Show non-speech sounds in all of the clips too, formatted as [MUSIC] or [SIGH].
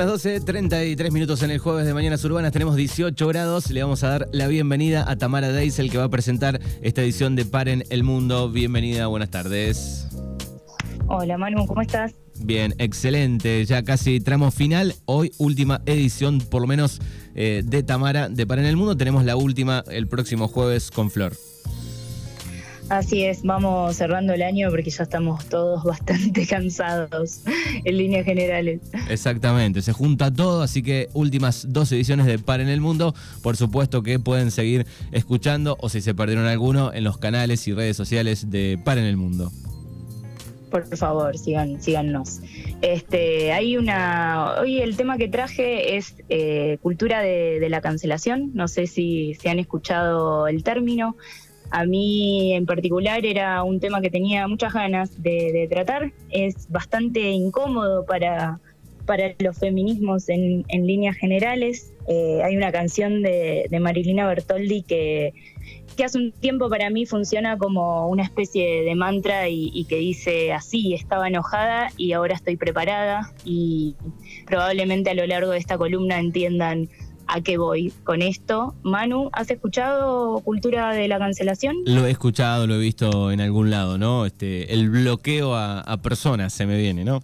las 12, 33 minutos en el jueves de Mañanas Urbanas, tenemos 18 grados. Le vamos a dar la bienvenida a Tamara Deisel que va a presentar esta edición de Paren el Mundo. Bienvenida, buenas tardes. Hola Manu, ¿cómo estás? Bien, excelente. Ya casi tramo final. Hoy última edición, por lo menos, eh, de Tamara de Paren el Mundo. Tenemos la última el próximo jueves con Flor. Así es, vamos cerrando el año porque ya estamos todos [LAUGHS] bastante cansados en líneas generales. Exactamente, se junta todo, así que últimas dos ediciones de Par en el Mundo, por supuesto que pueden seguir escuchando o si se perdieron alguno en los canales y redes sociales de Par en el Mundo. Por favor, sigan, síganos. Este, hay una. Hoy el tema que traje es eh, cultura de, de la cancelación. No sé si se han escuchado el término. A mí en particular era un tema que tenía muchas ganas de, tratar. Es bastante incómodo para, para los feminismos en, líneas generales. Eh, hay una canción de, Marilina Bertoldi que, hace un tiempo para mí funciona como una especie de mantra y, que dice así, estaba enojada y ahora estoy preparada y probablemente a lo largo de esta columna entiendan a qué voy con esto. Manu, ¿has escuchado Cultura de la Cancelación? Lo he escuchado, lo he visto en algún lado, ¿no? Este, el bloqueo a, a personas se me viene, ¿no?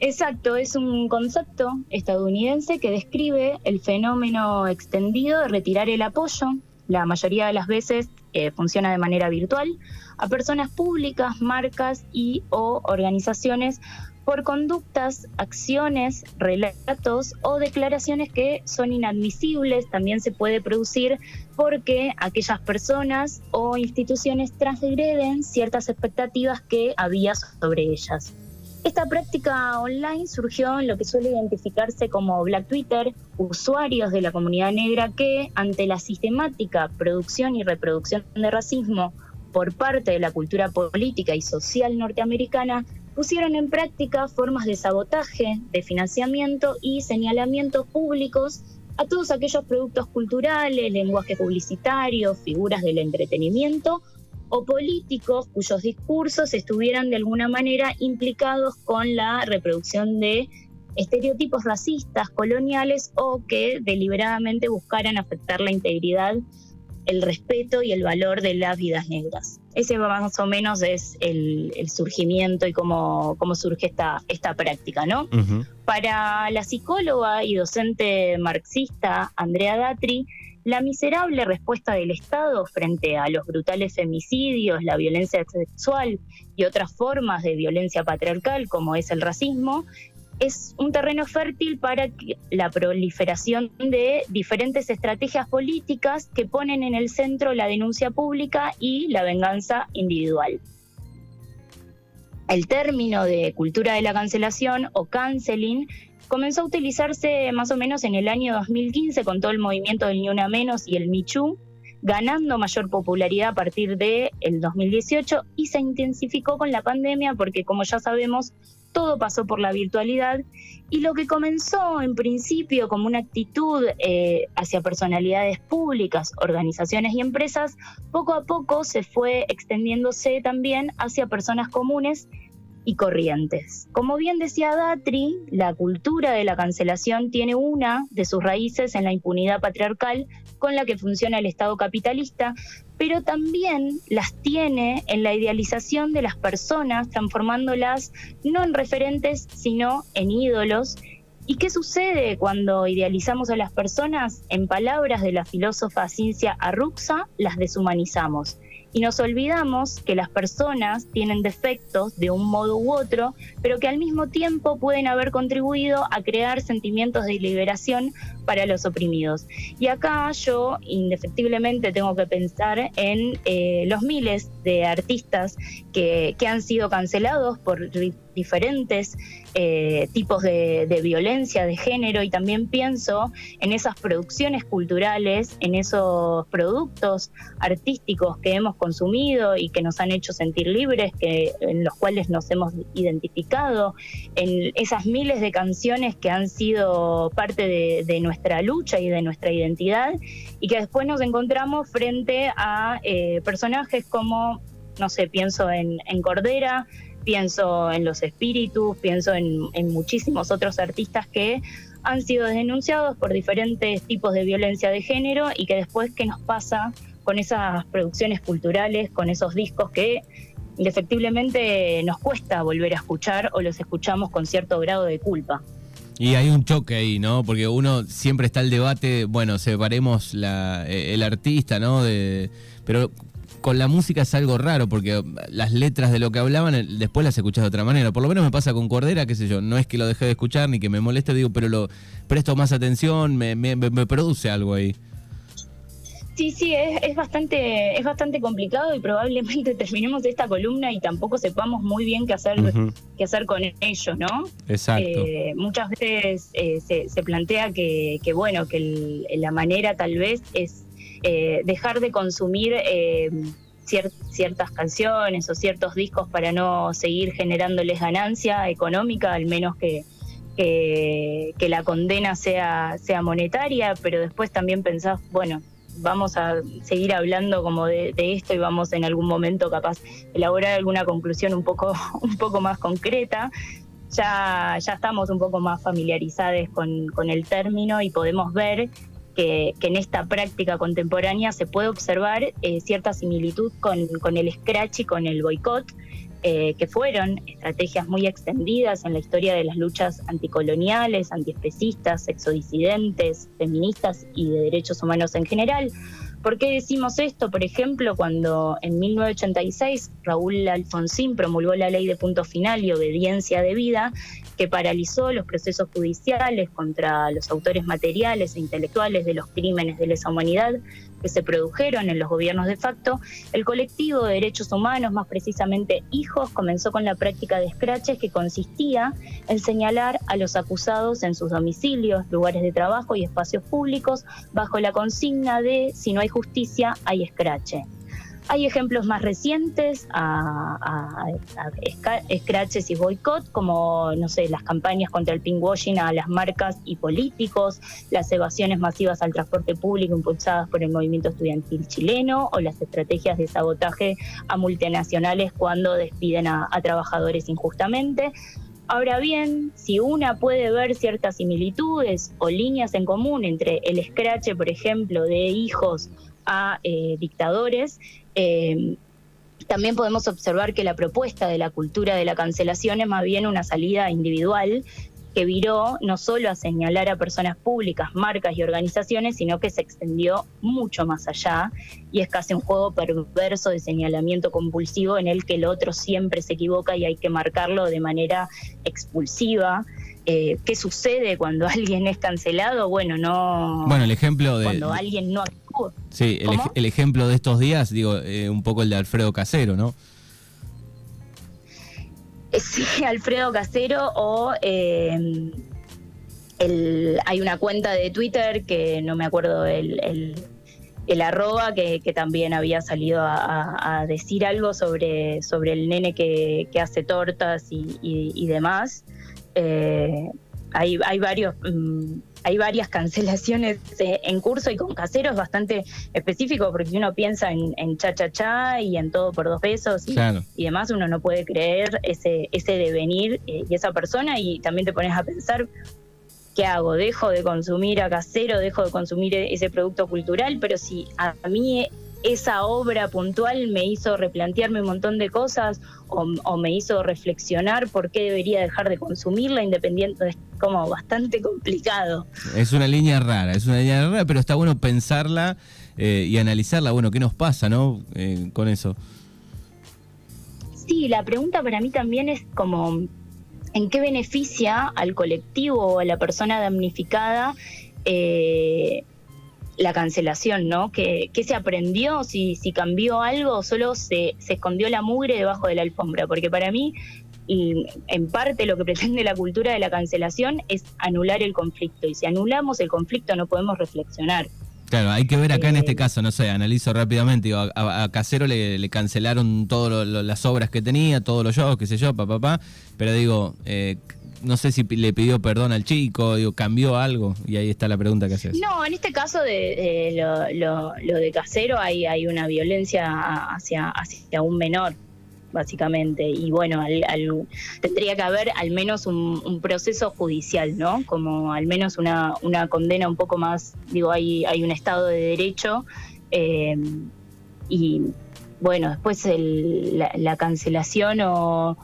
Exacto, es un concepto estadounidense que describe el fenómeno extendido de retirar el apoyo, la mayoría de las veces eh, funciona de manera virtual, a personas públicas, marcas y o organizaciones por conductas, acciones, relatos o declaraciones que son inadmisibles. También se puede producir porque aquellas personas o instituciones transgreden ciertas expectativas que había sobre ellas. Esta práctica online surgió en lo que suele identificarse como Black Twitter, usuarios de la comunidad negra que, ante la sistemática producción y reproducción de racismo por parte de la cultura política y social norteamericana, pusieron en práctica formas de sabotaje, de financiamiento y señalamientos públicos a todos aquellos productos culturales, lenguaje publicitario, figuras del entretenimiento o políticos cuyos discursos estuvieran de alguna manera implicados con la reproducción de estereotipos racistas, coloniales o que deliberadamente buscaran afectar la integridad el respeto y el valor de las vidas negras. Ese más o menos es el, surgimiento y cómo, cómo, surge esta, esta práctica, ¿no? Para la psicóloga y docente marxista Andrea Datri, la miserable respuesta del Estado frente a los brutales femicidios, la violencia sexual y otras formas de violencia patriarcal como es el racismo es un terreno fértil para la proliferación de diferentes estrategias políticas que ponen en el centro la denuncia pública y la venganza individual. El término de cultura de la cancelación o canceling comenzó a utilizarse más o menos en el año 2015 con todo el movimiento del Ni Una Menos y el Michu, ganando mayor popularidad a partir del el 2018 y se intensificó con la pandemia porque como ya sabemos todo pasó por la virtualidad y lo que comenzó en principio como una actitud eh, hacia personalidades públicas, organizaciones y empresas, poco a poco se fue extendiéndose también hacia personas comunes y corrientes. Como bien decía Datri, la cultura de la cancelación tiene una de sus raíces en la impunidad patriarcal con la que funciona el Estado capitalista, pero también las tiene en la idealización de las personas, transformándolas no en referentes, sino en ídolos. ¿Y qué sucede cuando idealizamos a las personas? En palabras de la filósofa Cincia Arruxa, las deshumanizamos y nos olvidamos que las personas tienen defectos de un modo u otro, pero que al mismo tiempo pueden haber contribuido a crear sentimientos de liberación para los oprimidos. Y acá yo indefectiblemente tengo que pensar en eh, los miles de artistas que, que han sido cancelados por diferentes eh, tipos de, violencia de género y también pienso en esas producciones culturales, en esos productos artísticos que hemos consumido y que nos han hecho sentir libres, que, en los cuales nos hemos identificado, en esas miles de canciones que han sido parte de, nuestra lucha y de nuestra identidad y que después nos encontramos frente a eh, personajes como, no sé, pienso en Cordera, pienso en los espíritus, pienso en, muchísimos otros artistas que han sido denunciados por diferentes tipos de violencia de género y que después, ¿qué nos pasa con esas producciones culturales, con esos discos que indefectiblemente nos cuesta volver a escuchar o los escuchamos con cierto grado de culpa? Y hay un choque ahí, ¿no? Porque uno siempre está el debate, bueno, separemos la, el artista, ¿no? De, pero con la música es algo raro, porque las letras de lo que hablaban eh, después las escuchas de otra manera. Por lo menos me pasa con Cordera, qué sé yo, no es que lo dejé de escuchar ni que me moleste, digo, pero lo presto más atención, me, me, me produce algo ahí. Sí, sí, es, bastante, es bastante complicado y probablemente [LAUGHS] terminemos esta columna y tampoco sepamos muy bien qué hacer, qué hacer con ello, ¿no? Exacto. Eh, muchas veces eh, se, plantea que, que bueno, que la manera tal vez es eh, dejar de consumir eh, ciertas canciones o ciertos discos para no seguir generándoles ganancia económica, al menos que, que, la condena sea, sea monetaria, pero después también pensás, bueno, vamos a seguir hablando como de, esto y vamos en algún momento capaz elaborar alguna conclusión un poco, [LAUGHS] un poco más concreta. Ya, ya estamos un poco más familiarizados con, con el término y podemos ver que, en esta práctica contemporánea se puede observar eh, cierta similitud con, con, el scratch y con el boicot, eh, que fueron estrategias muy extendidas en la historia de las luchas anticoloniales, antiespecistas, sexodisidentes, feministas y de derechos humanos en general. ¿Por qué decimos esto? Por ejemplo, cuando en 1986 Raúl Alfonsín promulgó la ley de punto final y obediencia de vida, que paralizó los procesos judiciales contra los autores materiales e intelectuales de los crímenes de lesa humanidad que se produjeron en los gobiernos de facto, el colectivo de derechos humanos, más precisamente Hijos, comenzó con la práctica de scratches que consistía en señalar a los acusados en sus domicilios, lugares de trabajo y espacios públicos bajo la consigna de si no hay justicia, hay scratch. Hay ejemplos más recientes a, scratches y boicot, como, no sé, las campañas contra el pinkwashing a las marcas y políticos, las evasiones masivas al transporte público impulsadas por el movimiento estudiantil chileno o las estrategias de sabotaje a multinacionales cuando despiden a, a trabajadores injustamente. Ahora bien, si una puede ver ciertas similitudes o líneas en común entre el scratch, por ejemplo, de hijos a eh, dictadores, eh, también podemos observar que la propuesta de la cultura de la cancelación es más bien una salida individual que viró no solo a señalar a personas públicas, marcas y organizaciones, sino que se extendió mucho más allá y es casi un juego perverso de señalamiento compulsivo en el que el otro siempre se equivoca y hay que marcarlo de manera expulsiva. Eh, ¿Qué sucede cuando [LAUGHS] alguien es cancelado? Bueno, no... Bueno, el ejemplo de... Cuando alguien no Sí, el, ejemplo de estos días, digo, eh, un poco el de Alfredo Casero, ¿no? Eh, sí, [LAUGHS] Alfredo Casero o eh, hay una cuenta de Twitter que no me acuerdo el, el, arroba que, también había salido a, decir algo sobre, sobre el nene que, hace tortas y, demás. Hay, hay varios... Mm, hay varias cancelaciones eh, en curso y con caseros bastante específico, porque uno piensa en, cha cha cha y en todo por dos pesos y, demás, uno no puede creer ese, ese devenir eh, y esa persona y también te pones a pensar ¿qué hago? ¿Dejo de consumir a casero? ¿Dejo de consumir e-, ese producto cultural? Pero si a mí esa obra puntual me hizo replantearme un montón de cosas o, me hizo reflexionar por qué debería dejar de consumirla independiente, es como bastante complicado. Es una línea rara, es una línea rara, pero está bueno pensarla eh, y analizarla, bueno, ¿qué nos pasa, no? Eh, con eso. Sí, la pregunta para mí también es como, ¿en qué beneficia al colectivo o a la persona damnificada? Eh, la cancelación, ¿no? ¿Qué, se aprendió? Si, si cambió algo o solo se, se escondió la mugre debajo de la alfombra. Porque para mí, y en parte lo que [LAUGHS] pretende la cultura de la cancelación es anular el conflicto. Y si anulamos el conflicto no podemos reflexionar. Claro, hay que ver acá en este eh, caso, no sé, analizo rápidamente, a, Casero le, cancelaron todas las obras que tenía, todos los shows, qué sé yo, papá, pa, pa, pero digo, eh, no sé si le pidió perdón al chico, digo, cambió algo, y ahí está la pregunta que haces. No, en este caso de, lo, de casero hay, hay una violencia hacia, hacia un menor. básicamente. Y bueno, tendría que haber al menos un, proceso judicial, ¿no? Como al menos una, una condena un poco más, digo, hay, hay un Estado de Derecho. Eh, y bueno, después la, cancelación o,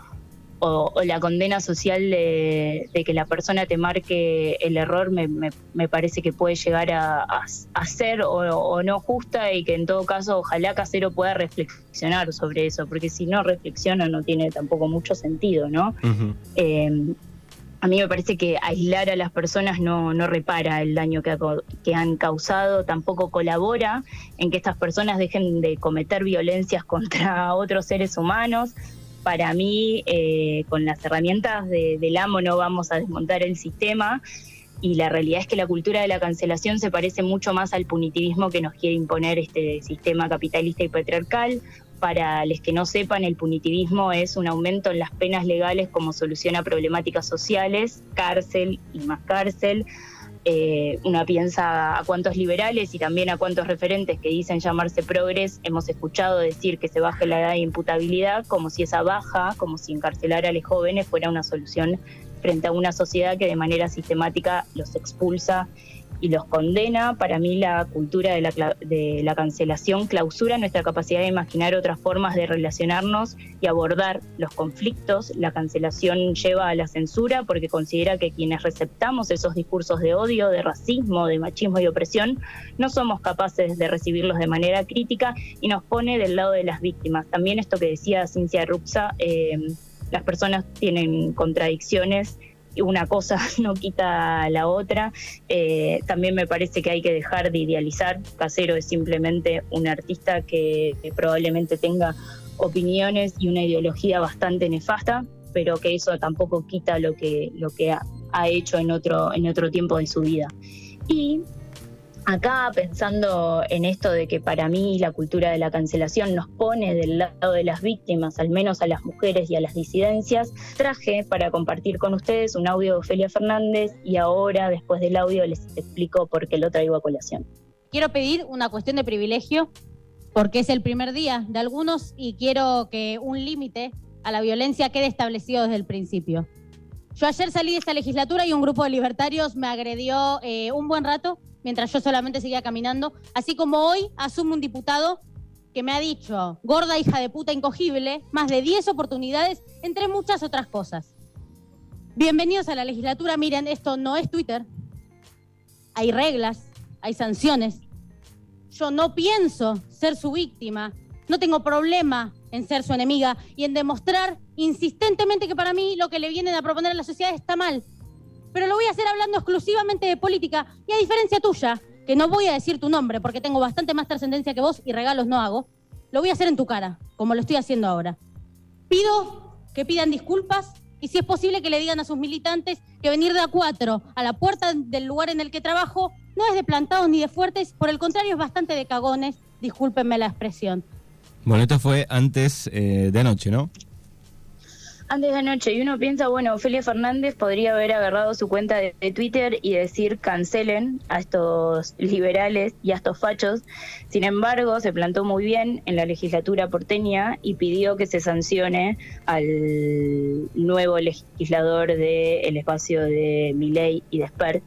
la condena social de, que la persona te marque el error me, me, parece que puede llegar a, ser o, no justa y que en todo caso ojalá Casero pueda reflexionar sobre eso, porque si no reflexiona no tiene tampoco mucho sentido, ¿no? a mí me parece que aislar a las personas no, no repara el daño que, que, han causado, tampoco colabora en que estas personas dejen de cometer violencias contra [LAUGHS] otros seres humanos. Para mí, eh, con las herramientas del amo no vamos a desmontar el sistema y la realidad es que la cultura de la cancelación se parece mucho más al punitivismo que nos quiere imponer este sistema capitalista y patriarcal. Para los que no sepan, el punitivismo es un aumento en las penas legales como solución a problemáticas sociales, cárcel y más cárcel. Eh, una piensa a cuántos liberales y también a cuántos referentes que dicen llamarse progres hemos escuchado decir que se baje la edad de imputabilidad como si esa baja, como si encarcelar a los jóvenes fuera una solución frente a una sociedad que de manera sistemática los expulsa y los condena. Para mí la cultura de la, de la cancelación clausura nuestra capacidad de imaginar otras formas de relacionarnos y abordar los conflictos. La cancelación lleva a la censura porque considera que quienes receptamos esos discursos de odio, de racismo, de machismo y opresión, no somos capaces de recibirlos de manera crítica y nos pone del lado de las víctimas. También esto que decía Cincia Ruxa, eh, las personas tienen contradicciones una cosa [LAUGHS] no quita la otra. Eh, también me parece que hay que dejar de idealizar. Casero es simplemente un artista que, probablemente tenga opiniones y una ideología bastante nefasta, pero que eso tampoco quita lo que, lo que ha, ha hecho en otro, en otro tiempo de su vida. Y Acá pensando en esto de que para mí la cultura de la cancelación nos pone del lado de las víctimas, al menos a las mujeres y a las disidencias, traje para compartir con ustedes un audio de Ofelia Fernández y ahora después del audio les explico por qué lo traigo a colación. Quiero pedir una cuestión de privilegio porque es el primer día de algunos y quiero que un límite a la violencia quede establecido desde el principio. Yo ayer salí de esta legislatura y un grupo de libertarios me agredió eh, un buen rato mientras yo solamente seguía caminando, así como hoy asume un diputado que me ha dicho, gorda hija de puta incogible, más de 10 oportunidades, entre muchas otras cosas. Bienvenidos a la legislatura, miren, esto no es Twitter, hay reglas, hay sanciones. Yo no pienso ser su víctima, no tengo problema en ser su enemiga y en demostrar insistentemente que para mí lo que le vienen a proponer a la sociedad está mal pero lo voy a hacer hablando exclusivamente de política. Y a diferencia tuya, que no voy a decir tu nombre porque tengo bastante más trascendencia que vos y regalos no hago, lo voy a hacer en tu cara, como lo estoy haciendo ahora. Pido que pidan disculpas y si es posible que le digan a sus militantes que venir de a cuatro a la puerta del lugar en el que trabajo no es de plantados ni de fuertes, por el contrario es bastante de cagones, discúlpenme la expresión. Bueno, esto fue antes eh, de anoche, ¿no? antes de anoche y uno piensa, bueno, Ofelia Fernández podría haber agarrado su cuenta de, Twitter y decir cancelen a estos liberales y a estos fachos. Sin embargo, se plantó muy bien en la legislatura porteña y pidió que se sancione al nuevo legislador del espacio de Miley y de Spert.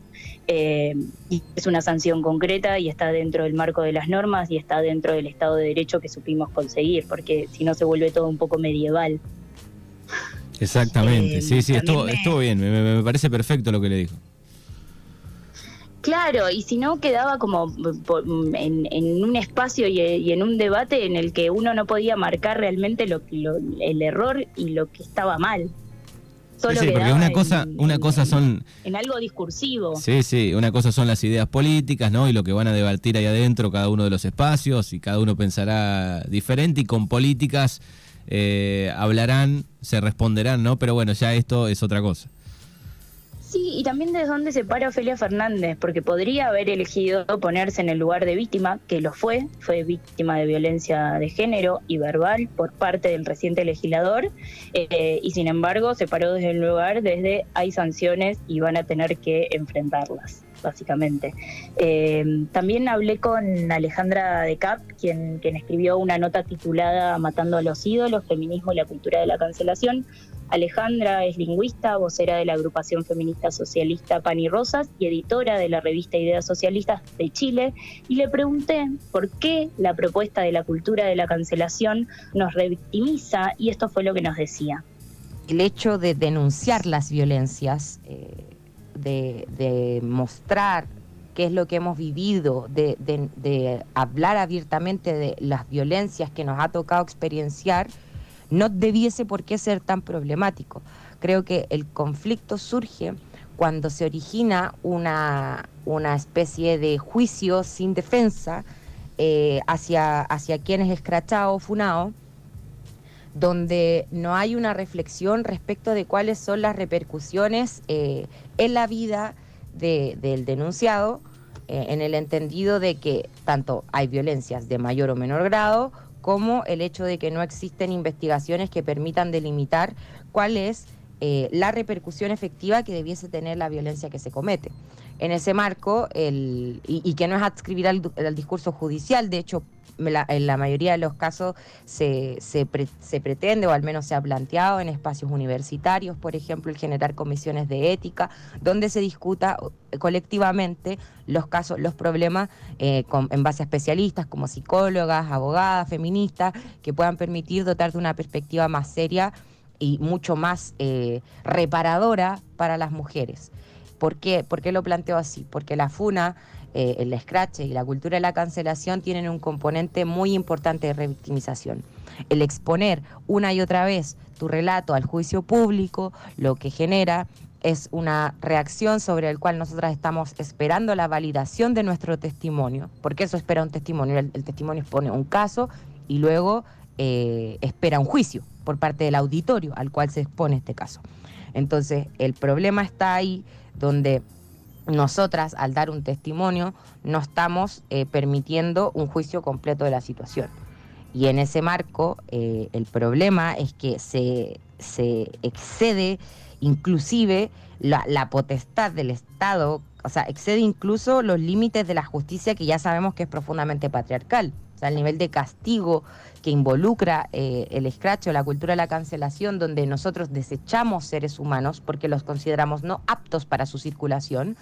Eh, y es una sanción concreta y está dentro del marco de las normas y está dentro del Estado de Derecho que supimos conseguir, porque si no se vuelve todo un poco medieval. Exactamente, sí, sí, estuvo, estuvo bien, me, parece perfecto lo que le dijo. Claro, y si no quedaba como en, un espacio y, en un debate en el que uno no podía marcar realmente lo, el error y lo que estaba mal. Solo sí, porque una cosa, una cosa son en algo discursivo. Sí, sí, una cosa son las ideas políticas, ¿no? Y lo que van a debatir ahí adentro cada uno de los espacios y cada uno pensará diferente y con políticas eh, hablarán, se responderán, ¿no? Pero bueno, ya esto es otra cosa. Sí, y también desde dónde se para Ofelia Fernández, porque podría haber elegido ponerse en el lugar de víctima, que lo fue, fue víctima de violencia de género y verbal por parte del reciente legislador, eh, y sin embargo se paró desde el lugar desde hay sanciones y van a tener que enfrentarlas básicamente. Eh, también hablé con Alejandra de Cap, quien, quien escribió una nota titulada Matando a los ídolos, feminismo y la cultura de la cancelación. Alejandra es lingüista, vocera de la agrupación feminista socialista Pan y Rosas y editora de la revista Ideas Socialistas de Chile, y le pregunté por qué la propuesta de la cultura de la cancelación nos revictimiza, y esto fue lo que nos decía. El hecho de denunciar las violencias eh, de, mostrar qué es lo que hemos vivido, de, hablar abiertamente de las violencias que nos ha tocado experienciar, no debiese por qué ser tan problemático. Creo que el conflicto surge cuando se origina una, una especie de juicio sin defensa eh, hacia, hacia quien es escrachado o funado, donde no hay una reflexión respecto de cuáles son las repercusiones eh, en la vida del denunciado, eh, en el entendido de que tanto hay violencias de mayor o menor grado, como el hecho de que no existen investigaciones que permitan delimitar cuál es eh, la repercusión efectiva que debiese tener la violencia que se comete. En ese marco, el, y, que no es adscribir al, discurso judicial, de hecho, en la mayoría de los casos se, se, pretende, o al menos se ha planteado en espacios universitarios, por ejemplo, el generar comisiones de ética, donde se discuta colectivamente los casos, los problemas eh, en base a especialistas como psicólogas, abogadas, feministas, que puedan permitir dotar de una perspectiva más seria y mucho más eh, reparadora para las mujeres. ¿Por qué? ¿Por qué lo planteo así? Porque la FUNA eh, el scratch y la cultura de la cancelación tienen un componente muy importante de revictimización. El exponer una y otra vez tu relato al juicio público lo que genera es una reacción sobre el cual nosotras estamos esperando la validación de nuestro testimonio, porque eso espera un testimonio. El, testimonio expone un caso y luego eh, espera un juicio por parte del auditorio al cual se expone este caso. Entonces, el problema está ahí donde nosotras, al dar un testimonio, no estamos eh, permitiendo un juicio completo de la situación. Y en ese marco, eh, el problema es que se, excede inclusive la, la, potestad del Estado, o sea, excede incluso los límites de la justicia que ya sabemos que es profundamente patriarcal. O sea, el nivel de castigo que involucra eh, el escracho, la cultura de la cancelación, donde nosotros desechamos seres humanos porque los consideramos no aptos para su circulación,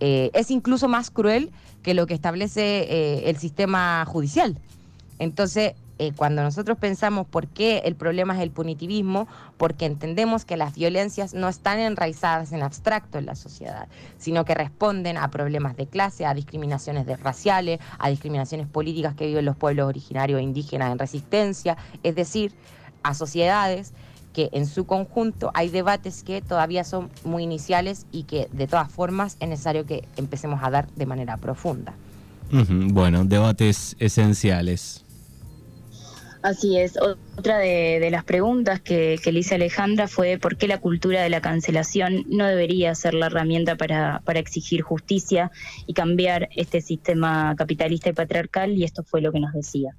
eh, es incluso más cruel que lo que establece eh, el sistema judicial. Entonces, eh, cuando nosotros pensamos por qué el problema es el punitivismo, porque entendemos que las violencias no están enraizadas en abstracto en la sociedad, sino que responden a problemas de clase, a discriminaciones de raciales, a discriminaciones políticas que viven los pueblos originarios e indígenas en resistencia, es decir, a sociedades que en su conjunto hay debates que todavía son muy iniciales y que de todas formas es necesario que empecemos a dar de manera profunda. Bueno, debates esenciales. Así es. Otra de, las preguntas que, le hice Alejandra fue por qué la cultura de la cancelación no debería ser la herramienta para, para exigir justicia y cambiar este sistema capitalista y patriarcal, y esto fue lo que nos decía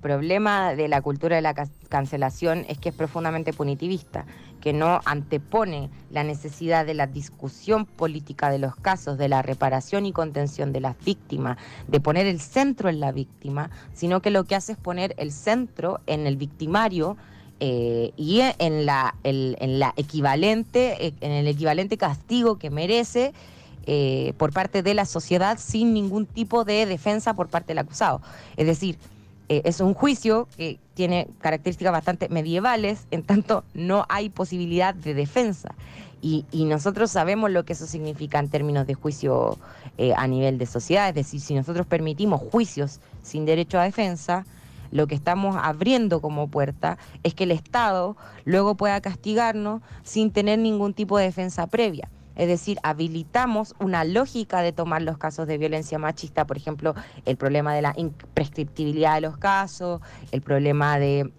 problema de la cultura de la cancelación es que es profundamente punitivista, que no antepone la necesidad de la discusión política de los casos, de la reparación y contención de las víctimas, de poner el centro en la víctima, sino que lo que hace es poner el centro en el victimario eh, y en la, en la equivalente, eh, en el equivalente castigo que merece. Eh, por parte de la sociedad sin ningún tipo de defensa por parte del acusado. Es decir, eh, es un juicio que tiene características bastante medievales, en tanto no hay posibilidad de defensa. Y, nosotros sabemos lo que eso significa en términos de juicio eh, a nivel de sociedad, es decir, si nosotros permitimos juicios sin derecho a defensa, lo que estamos abriendo como puerta es que el Estado luego pueda castigarnos sin tener ningún tipo de defensa previa. Es decir, habilitamos una lógica de tomar los casos de violencia machista, por ejemplo, el problema de la imprescriptibilidad de los casos, el problema de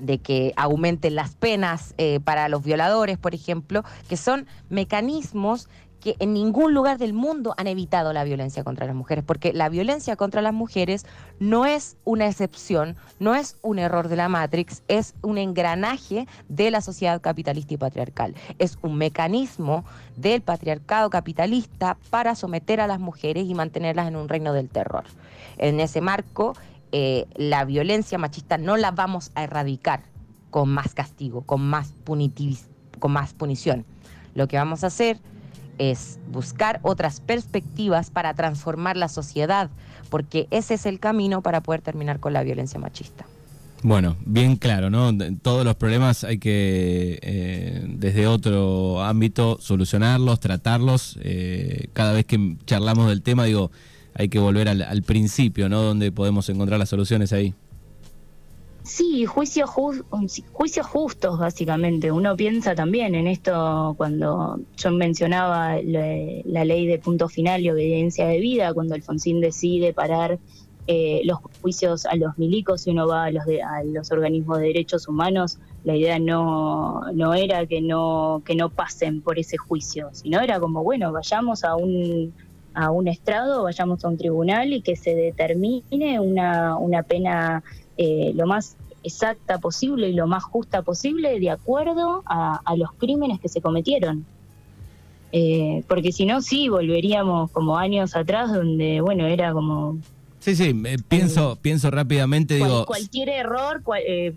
de que aumenten las penas eh, para los violadores, por ejemplo, que son mecanismos que en ningún lugar del mundo han evitado la violencia contra las mujeres, porque la violencia contra las mujeres no es una excepción, no es un error de la Matrix, es un engranaje de la sociedad capitalista y patriarcal. Es un mecanismo del patriarcado capitalista para someter a las mujeres y mantenerlas en un reino del terror. En ese marco, eh, la violencia machista no la vamos a erradicar con más castigo, con más, con más punición. Lo que vamos a hacer es buscar otras perspectivas para transformar la sociedad, porque ese es el camino para poder terminar con la violencia machista. Bueno, bien claro, ¿no? Todos los problemas hay que eh, desde otro ámbito solucionarlos, tratarlos. Eh, cada vez que charlamos del tema, digo, hay que volver al, al principio, ¿no? Donde podemos encontrar las soluciones ahí. Sí, juicios, juicios justos, básicamente. Uno piensa también en esto cuando yo mencionaba la ley de punto final y obediencia de vida, cuando Alfonsín decide parar eh, los juicios a los milicos y uno va a los, a los organismos de derechos humanos, la idea no, no era que no, que no pasen por ese juicio, sino era como, bueno, vayamos a un a un estrado, vayamos a un tribunal y que se determine una, una pena eh, lo más exacta posible y lo más justa posible de acuerdo a, los crímenes que se cometieron. Eh, porque si no, sí, volveríamos como años atrás donde, bueno, era como... Sí, sí, pienso, eh, pienso rápidamente, digo... Cualquier error,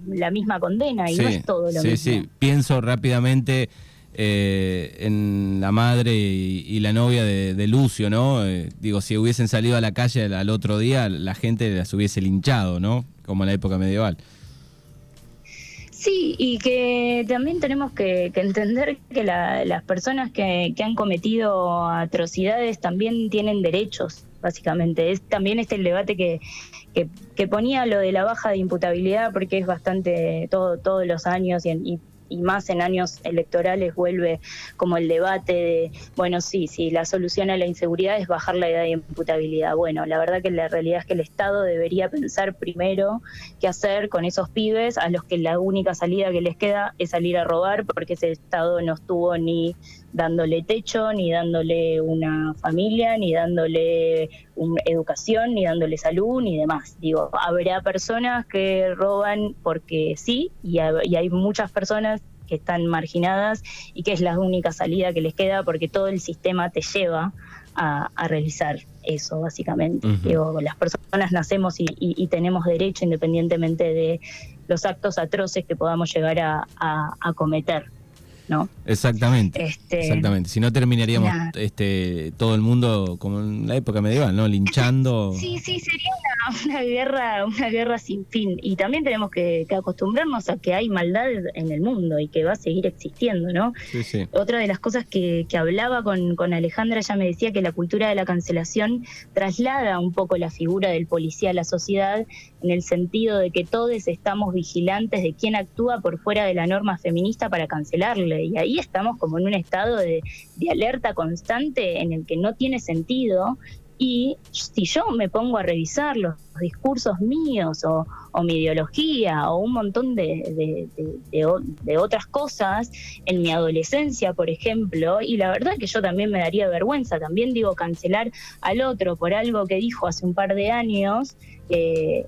la misma condena, y no es todo lo mismo. Sí, sí, pienso rápidamente en la madre y, la novia de, Lucio, ¿no? digo, si hubiesen salido a la calle al, otro día, la gente las hubiese linchado, ¿no? Como en la época medieval. Sí, y que también tenemos que, entender que las personas que, han cometido atrocidades también tienen derechos, básicamente. Es también este el debate que, que, ponía lo de la baja de imputabilidad, porque es bastante todo, todos los años y y más en años electorales vuelve como el debate de, bueno, sí, sí, la solución a la inseguridad es bajar la edad de imputabilidad. Bueno, la verdad que la realidad es que el Estado debería pensar primero qué hacer con esos pibes a los que la única salida que les queda es salir a robar porque ese Estado no estuvo ni dándole techo, ni dándole una familia, ni dándole educación, ni dándole salud, ni demás. Digo, habrá personas que roban porque sí, y, hay muchas personas que están marginadas y que es la única salida que les queda porque todo el sistema te lleva a, realizar eso, básicamente. Digo, las personas nacemos y, tenemos derecho independientemente de los actos atroces que podamos llegar a cometer. Exactamente. Este, exactamente. Si no terminaríamos este todo el mundo como en la época medieval, ¿no? Linchando. Sí, sí, sería una, guerra, una guerra sin fin. Y también tenemos que, acostumbrarnos a que hay maldad en el mundo y que va a seguir existiendo, ¿no? Sí, sí. Otra de las cosas que, hablaba con, con Alejandra, ella me decía que la cultura de la cancelación traslada un poco la figura del policía a la sociedad en el sentido de que todos estamos vigilantes de quién actúa por fuera de la norma feminista para cancelarle. Y ahí estamos como en un estado de, alerta constante en el que no tiene sentido. Y si yo me pongo a revisar los discursos míos o, mi ideología o un montón de, de, otras cosas en mi adolescencia, por ejemplo, y la verdad que yo también me daría vergüenza, también digo cancelar al otro por algo que dijo hace un par de años, eh,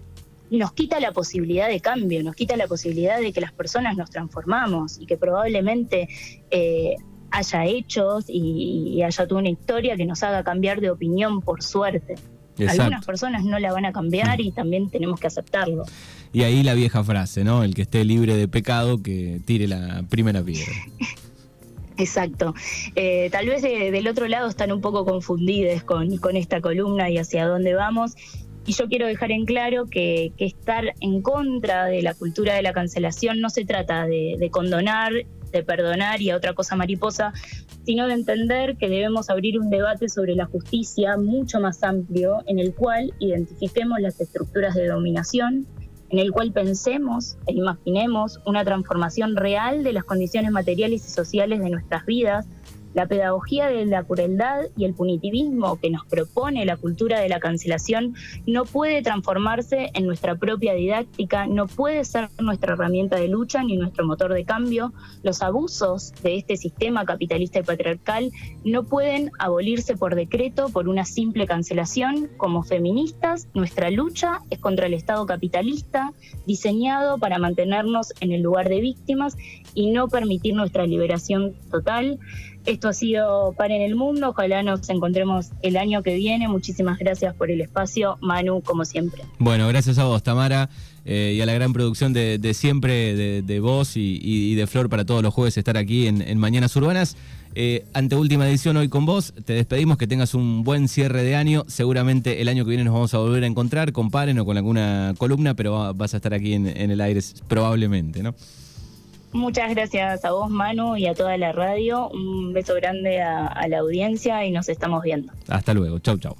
nos quita la posibilidad de cambio, nos quita la posibilidad de que las personas nos transformamos y que probablemente eh, haya hechos y, haya toda una historia que nos haga cambiar de opinión por suerte. Algunas personas no la van a cambiar y también tenemos que aceptarlo. Y ahí la vieja frase, ¿no? El que esté libre de pecado, que tire la primera piedra. [LAUGHS] Exacto. Eh, tal vez del otro lado están un poco confundidos con, con esta columna y hacia dónde vamos. Y yo quiero dejar en claro que, estar en contra de la cultura de la cancelación no se trata de, condonar, de perdonar y a otra cosa mariposa, sino de entender que debemos abrir un debate sobre la justicia mucho más amplio en el cual identifiquemos las estructuras de dominación, en el cual pensemos e imaginemos una transformación real de las condiciones materiales y sociales de nuestras vidas, La pedagogía de la crueldad y el punitivismo que nos propone la cultura de la cancelación no puede transformarse en nuestra propia didáctica, no puede ser nuestra herramienta de lucha ni nuestro motor de cambio. Los abusos de este sistema capitalista y patriarcal no pueden abolirse por decreto por una simple cancelación. Como feministas, nuestra lucha es contra el Estado capitalista, diseñado para mantenernos en el lugar de víctimas y no permitir nuestra liberación total. Esto ha sido Par en el Mundo. Ojalá nos encontremos el año que viene. Muchísimas gracias por el espacio, Manu, como siempre. Bueno, gracias a vos, Tamara, eh, y a la gran producción de, siempre, de, vos y, de Flor para todos los jueves estar aquí en, Mañanas Urbanas. Eh, ante última edición hoy con vos, te despedimos, que tengas un buen cierre de año. Seguramente el año que viene nos vamos a volver a encontrar con Paren o con alguna columna, pero vas a estar aquí en, en el aire probablemente, ¿no? Muchas gracias a vos, Manu, y a toda la radio. Un beso grande a, la audiencia y nos estamos viendo. Hasta luego. Chau, chau.